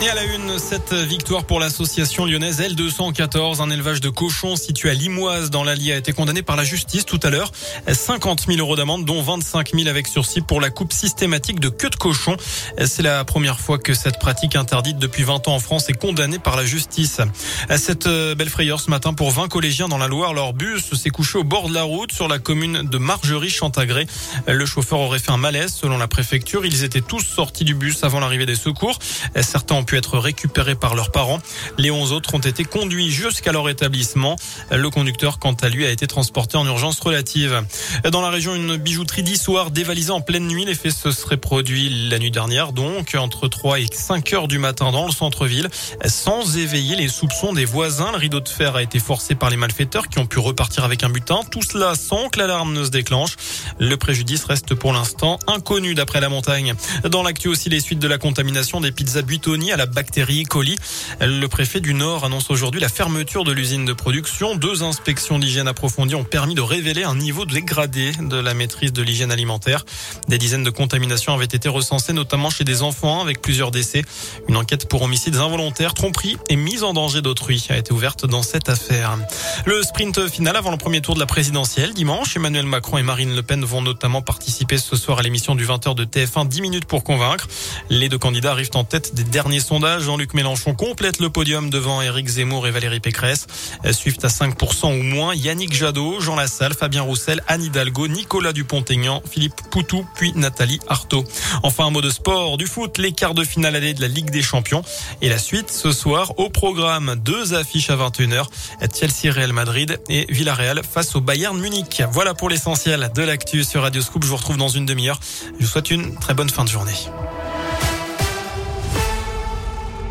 Et à la une, cette victoire pour l'association lyonnaise L214, un élevage de cochons situé à Limoise dans l'Allier a été condamné par la justice tout à l'heure. 50 000 euros d'amende, dont 25 000 avec sursis pour la coupe systématique de queue de cochon. C'est la première fois que cette pratique interdite depuis 20 ans en France est condamnée par la justice. Cette belle frayeur ce matin pour 20 collégiens dans la Loire, leur bus s'est couché au bord de la route sur la commune de Margerie-Chantagré. Le chauffeur aurait fait un malaise selon la préfecture. Ils étaient tous sortis du bus avant l'arrivée des secours. Certains pu être récupérés par leurs parents. Les 11 autres ont été conduits jusqu'à leur établissement. Le conducteur, quant à lui, a été transporté en urgence relative. Dans la région, une bijouterie d'Issoire dévalisée en pleine nuit. Les faits se seraient produits la nuit dernière, donc entre 3 et 5 heures du matin dans le centre-ville, sans éveiller les soupçons des voisins. Le rideau de fer a été forcé par les malfaiteurs qui ont pu repartir avec un butin. Tout cela sans que l'alarme ne se déclenche. Le préjudice reste pour l'instant inconnu d'après la montagne. Dans l'actu aussi, les suites de la contamination des pizzas Buitoni la bactérie E. coli. Le préfet du Nord annonce aujourd'hui la fermeture de l'usine de production. Deux inspections d'hygiène approfondies ont permis de révéler un niveau dégradé de la maîtrise de l'hygiène alimentaire. Des dizaines de contaminations avaient été recensées, notamment chez des enfants, avec plusieurs décès. Une enquête pour homicides involontaires, tromperie et mise en danger d'autrui a été ouverte dans cette affaire. Le sprint final avant le premier tour de la présidentielle dimanche. Emmanuel Macron et Marine Le Pen vont notamment participer ce soir à l'émission du 20h de TF1 10 minutes pour convaincre. Les deux candidats arrivent en tête des derniers sondage, Jean-Luc Mélenchon complète le podium devant Éric Zemmour et Valérie Pécresse. Suivent à 5% ou moins Yannick Jadot, Jean Lassalle, Fabien Roussel, Anne Hidalgo, Nicolas Dupont-Aignan, Philippe Poutou, puis Nathalie Arthaud. Enfin, un mot de sport, du foot, les quarts de finale allée de la Ligue des Champions. Et la suite ce soir au programme, deux affiches à 21h, Chelsea Real Madrid et Villarreal face au Bayern Munich. Voilà pour l'essentiel de l'actu sur Radio Scoop. Je vous retrouve dans une demi-heure. Je vous souhaite une très bonne fin de journée.